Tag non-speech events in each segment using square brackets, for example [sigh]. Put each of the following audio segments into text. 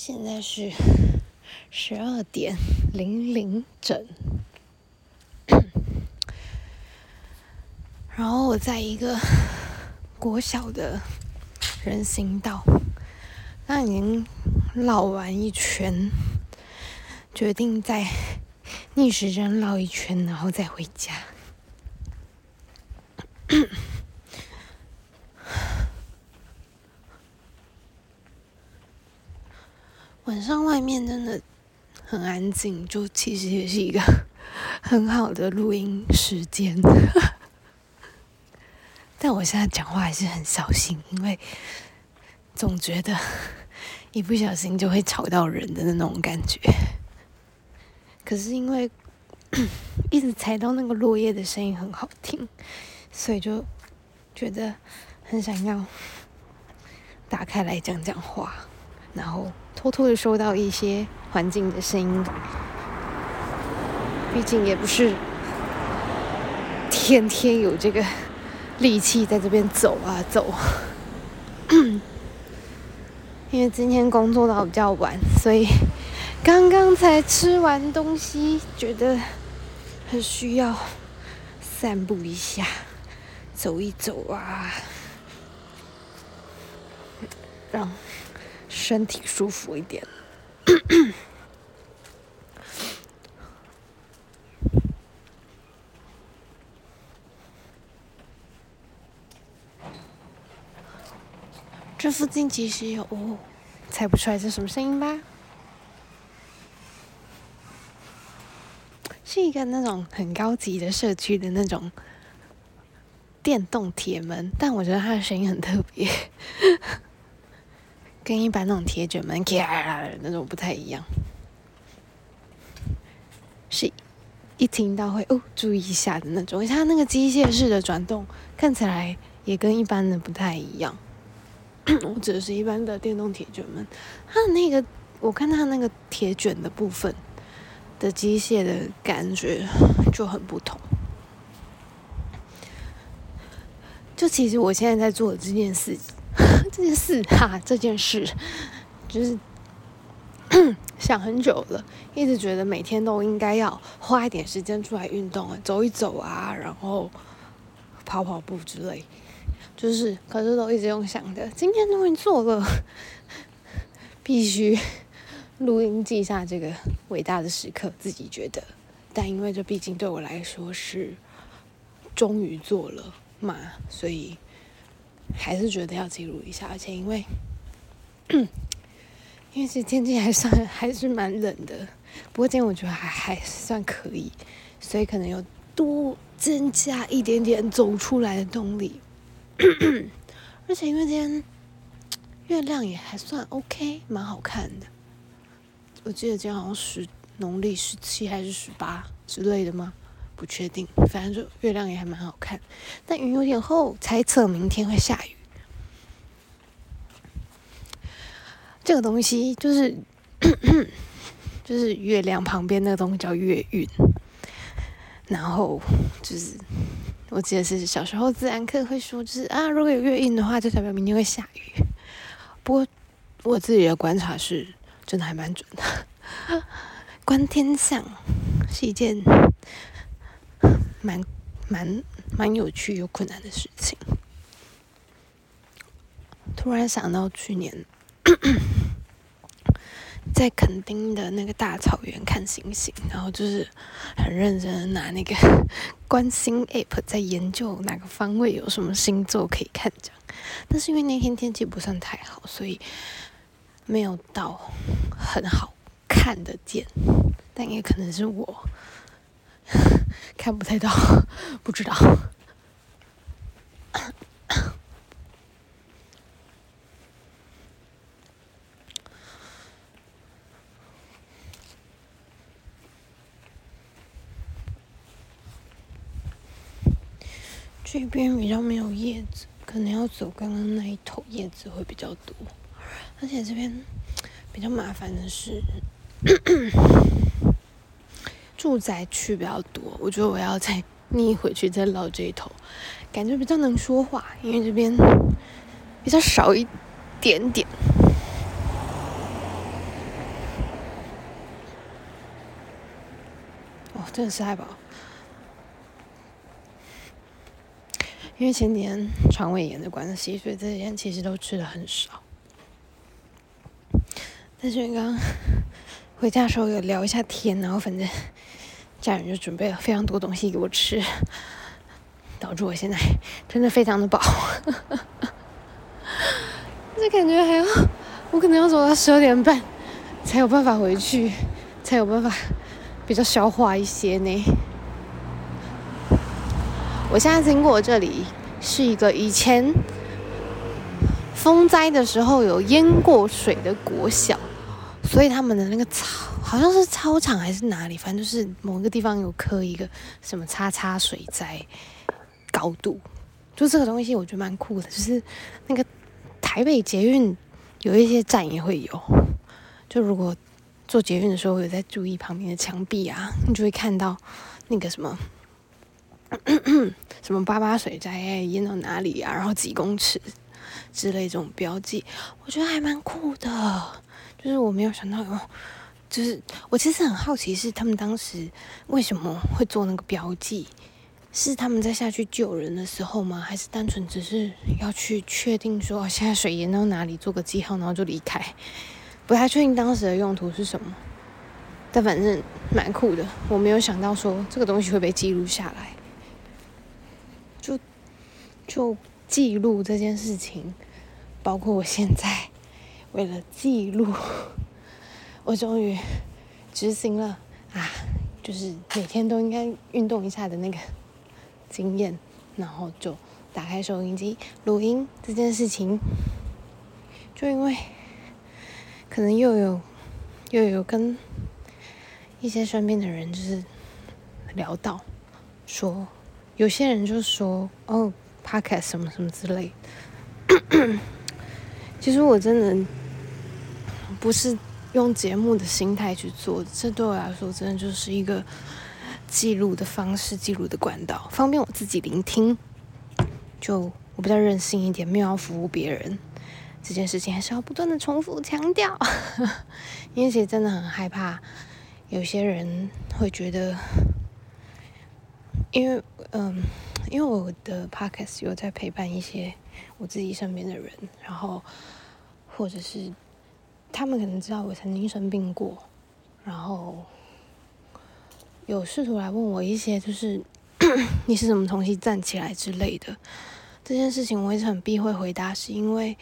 现在是十二点零零整，然后我在一个国小的人行道，那已经绕完一圈，决定再逆时针绕一圈，然后再回家。晚上外面真的很安静，就其实也是一个 [laughs] 很好的录音时间。[laughs] 但我现在讲话还是很小心，因为总觉得 [laughs] 一不小心就会吵到人的那种感觉。可是因为 [coughs] 一直踩到那个落叶的声音很好听，所以就觉得很想要打开来讲讲话，然后。偷偷的收到一些环境的声音，毕竟也不是天天有这个力气在这边走啊走。[clears throat] 因为今天工作到比较晚，所以刚刚才吃完东西，觉得很需要散步一下，走一走啊，让。身体舒服一点。这附近其实有，猜不出来是什么声音吧？是一个那种很高级的社区的那种电动铁门，但我觉得它的声音很特别。跟一般那种铁卷门咔那种不太一样，是一听到会哦注意一下的那种。它那个机械式的转动看起来也跟一般的不太一样。[clears throat] 我指的是一般的电动铁卷门，它的那个我看它那个铁卷的部分的机械的感觉就很不同。就其实我现在在做的这件事情。这件事哈，这件事就是 [coughs] 想很久了，一直觉得每天都应该要花一点时间出来运动，走一走啊，然后跑跑步之类。就是，可是都一直用想的，今天终于做了，必须录音记下这个伟大的时刻。自己觉得，但因为这毕竟对我来说是终于做了嘛，所以。还是觉得要记录一下，而且因为，[clears throat] 因为这天气还算 [laughs] 还是蛮冷的，不过今天我觉得还还算可以，所以可能有多增加一点点走出来的动力。[clears throat] 而且因为今天月亮也还算 OK，蛮好看的。我记得今天好像十农历十七还是十八之类的吗？不确定，反正就月亮也还蛮好看，但云有点厚，猜测明天会下雨。这个东西就是，[clears throat] 就是月亮旁边那个东西叫月晕，然后就是我记得是小时候自然课会说，就是啊，如果有月晕的话，就代表明天会下雨。不过我自己的观察是，真的还蛮准的。观天象是一件。蛮蛮蛮有趣又困难的事情。突然想到去年在垦丁的那个大草原看星星，然后就是很认真的拿那个 [laughs] 观星 app 在研究哪个方位有什么星座可以看这样。但是因为那天天气不算太好，所以没有到很好看得见。但也可能是我。看不太到，[laughs] 不知道。这边比较没有叶子，可能要走刚刚那一头叶子会比较多。而且这边比较麻烦的是。住宅区比较多，我觉得我要再 [laughs] 逆回去再绕这一头，感觉比较能说话，因为这边比较少一点点。哦，真的是太饱，因为前年肠胃炎的关系，所以这几天其实都吃的很少。但是刚 [laughs] 回家的时候有聊一下天，然后反正家人就准备了非常多东西给我吃，导致我现在真的非常的饱。[laughs] 这感觉还要我可能要走到十二点半才有办法回去，才有办法比较消化一些呢。我现在经过这里是一个以前风灾的时候有淹过水的国小，所以他们的那个草好像是操场还是哪里，反正就是某个地方有刻一个什么“叉叉水灾高度”，就这个东西我觉得蛮酷的，就是那个台北捷运有一些站也会有，就如果坐捷运的时候有在注意旁边的墙壁啊，你就会看到那个什么。什么八八水灾淹到哪里啊？然后几公尺之类这种标记，我觉得还蛮酷的。就是我没有想到有，就是我其实很好奇，是他们当时为什么会做那个标记？是他们在下去救人的时候吗？还是单纯只是要去确定说现在水淹到哪里，做个记号，然后就离开？不太确定当时的用途是什么，但反正蛮酷的。我没有想到说这个东西会被记录下来。就记录这件事情，包括我现在为了记录，我终于执行了啊，就是每天都应该运动一下的那个经验，然后就打开收音机录音这件事情，就因为可能又有又有跟一些身边的人就是聊到，说有些人就说哦。podcast 什么什么之类，[coughs] 其实我真的不是用节目的心态去做，这对我来说真的就是一个记录的方式，记录的管道，方便我自己聆听。就我比较任性一点，没有要服务别人这件事情，还是要不断的重复强调，因为其实真的很害怕有些人会觉得，因为嗯。因为我的 podcast 有在陪伴一些我自己身边的人，然后或者是他们可能知道我曾经生病过，然后有试图来问我一些，就是 [coughs] 你是怎么重新站起来之类的这件事情，我一直很避讳回答，是因为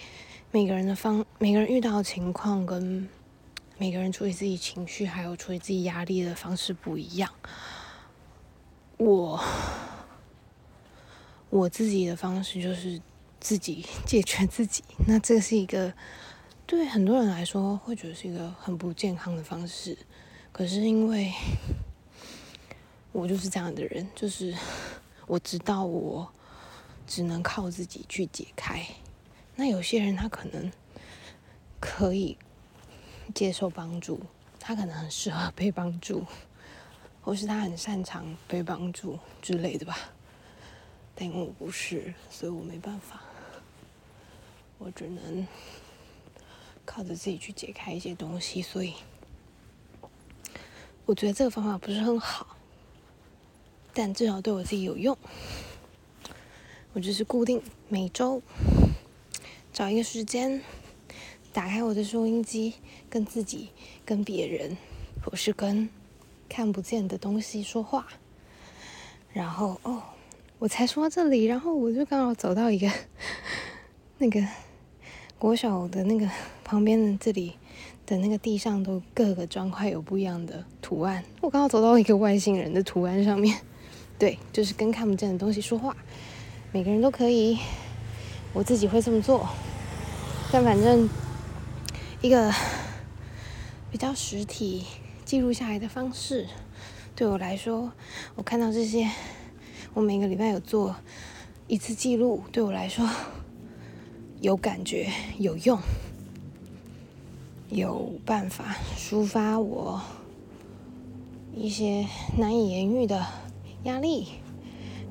每个人的方，每个人遇到的情况跟每个人处理自己情绪还有处理自己压力的方式不一样，我。我自己的方式就是自己解决自己，那这是一个对很多人来说会觉得是一个很不健康的方式。可是因为我就是这样的人，就是 [laughs] 我知道我只能靠自己去解开。那有些人他可能可以接受帮助，他可能很适合被帮助，或是他很擅长被帮助之类的吧。但我不是，所以我没办法，我只能靠着自己去解开一些东西。所以我觉得这个方法不是很好，但至少对我自己有用。我就是固定每周找一个时间，打开我的收音机，跟自己、跟别人，或是跟看不见的东西说话，然后哦。我才说到这里，然后我就刚好走到一个 [laughs] 那个国小的那个旁边的这里的那个地上，都各个砖块有不一样的图案。我刚好走到一个外星人的图案上面，[laughs] 对，就是跟看不见的东西说话。每个人都可以，我自己会这么做。但反正一个比较实体记录下来的方式，对我来说，我看到这些。我每个礼拜有做一次记录，对我来说有感觉、有用、有办法抒发我一些难以言喻的压力，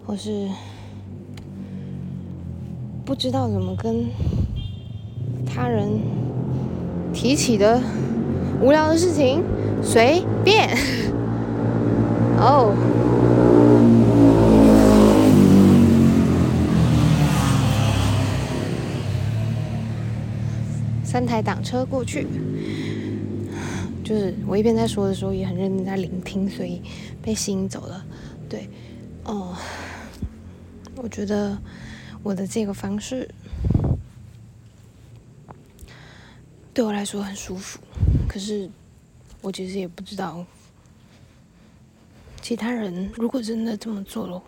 或是不知道怎么跟他人提起的无聊的事情，随便。[laughs] 哦，三台挡车过去，就是我一边在说的时候，也很认真在聆听，所以被吸引走了。对，哦，我觉得我的这个方式对我来说很舒服，可是我其实也不知道。其他人如果真的这么做了，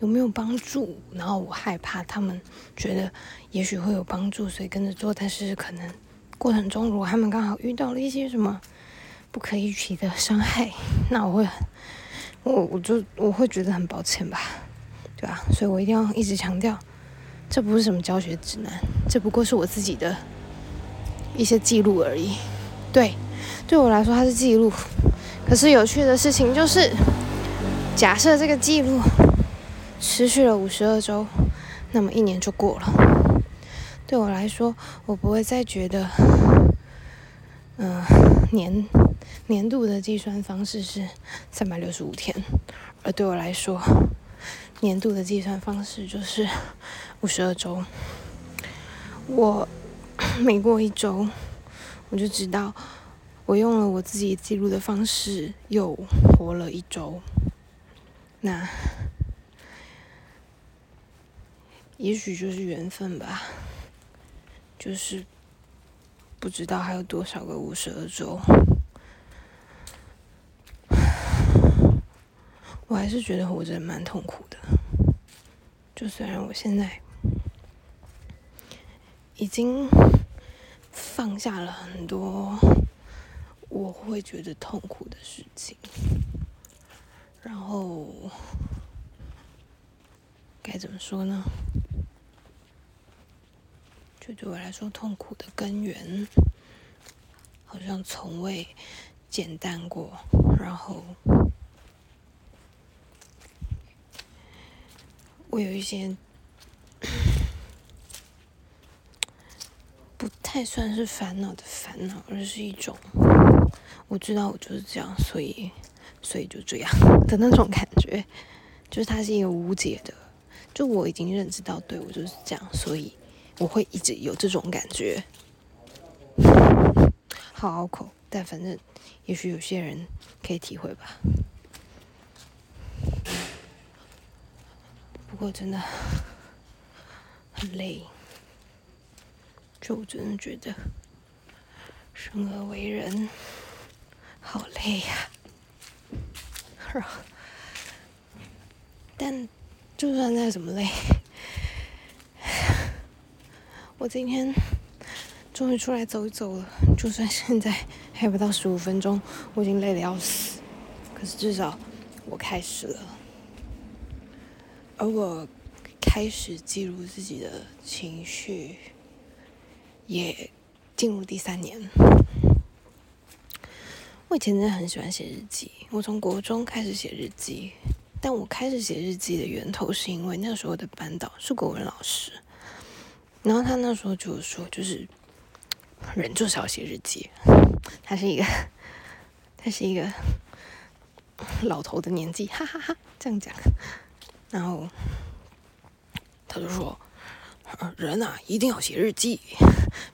有没有帮助？然后我害怕他们觉得也许会有帮助，所以跟着做。但是可能过程中，如果他们刚好遇到了一些什么不可预期的伤害，[laughs] 那我会很，我我就我会觉得很抱歉吧，对吧？所以我一定要一直强调，这不是什么教学指南，这不过是我自己的一些记录而已。对，对我来说它是记录。可是有趣的事情就是。假设这个记录持续了五十二周，那么一年就过了。对我来说，我不会再觉得，嗯，年年度的计算方式是三百六十五天，而对我来说，年度的计算方式就是五十二周。我 [clears throat] 每过一周，我就知道我用了我自己记录的方式，又活了一周。那，也许就是缘分吧，就是不知道还有多少个五十二周，我还是觉得活着蛮痛苦的。就虽然我现在已经放下了很多我会觉得痛苦的事情。然后该怎么说呢？就对我来说，痛苦的根源好像从未简单过。然后我有一些 [clears throat] 不太算是烦恼的烦恼，而是一种我知道我就是这样，所以。所以就这样 [laughs] 的那种感觉，就是它是一个无解的。就我已经认知到，对我就是这样，所以我会一直有这种感觉。好拗口，但反正也许有些人可以体会吧。不过真的很累，就我真的觉得生而为人好累呀。[laughs] 但就算再怎么累，我今天终于出来走一走了。就算现在还不到十五分钟，我已经累得要死。可是至少我开始了，而我开始记录自己的情绪，也进入第三年。我以前真的很喜欢写日记，我从国中开始写日记，但我开始写日记的源头是因为那时候的班导是国文老师，然后他那时候就说，就是人就是要写日记，他是一个他是一个老头的年纪，哈哈哈，这样讲，然后他就说，人啊一定要写日记，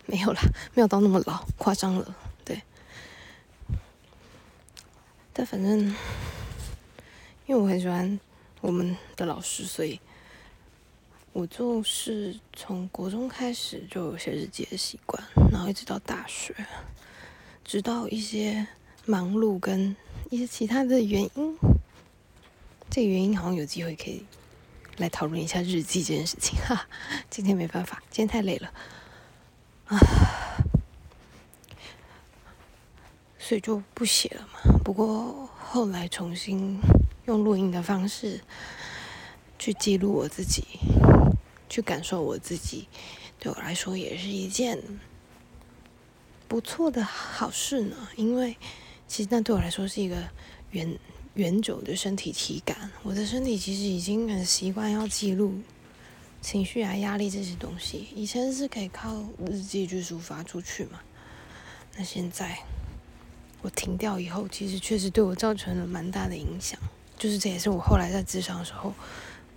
没有啦，没有到那么老，夸张了。对。但反正，因为我很喜欢我们的老师，所以我就是从国中开始就有写日记的习惯，然后一直到大学，直到一些忙碌跟一些其他的原因，这个原因好像有机会可以来讨论一下日记这件事情哈。今天没办法，今天太累了啊。所以就不写了嘛。不过后来重新用录音的方式去记录我自己，去感受我自己，对我来说也是一件不错的好事呢。因为其实那对我来说是一个远远久的身体体感。我的身体其实已经很习惯要记录情绪啊、压力这些东西。以前是可以靠日记去抒发出去嘛，那现在。我停掉以后，其实确实对我造成了蛮大的影响。就是这也是我后来在职场的时候，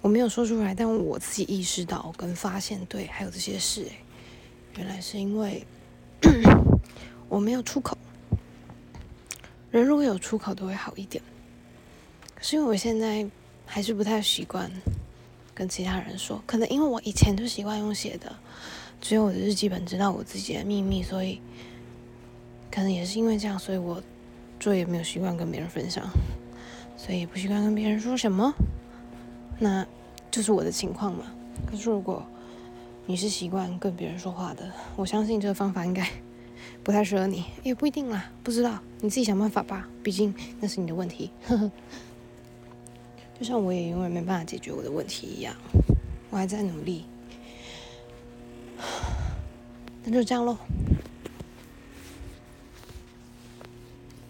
我没有说出来，但我自己意识到跟发现，对，还有这些事，原来是因为我没有出口。人如果有出口，都会好一点。可是因为我现在还是不太习惯跟其他人说，可能因为我以前就习惯用写的，只有我的日记本知道我自己的秘密，所以可能也是因为这样，所以我做也没有习惯跟别人分享，所以也不习惯跟别人说什么。那就是我的情况嘛。可是如果你是习惯跟别人说话的，我相信这个方法应该。不太适合你，也不一定啦，不知道，你自己想办法吧。毕竟那是你的问题，呵 [laughs] 呵就像我也永远没办法解决我的问题一样，我还在努力。[sighs] 那就这样喽。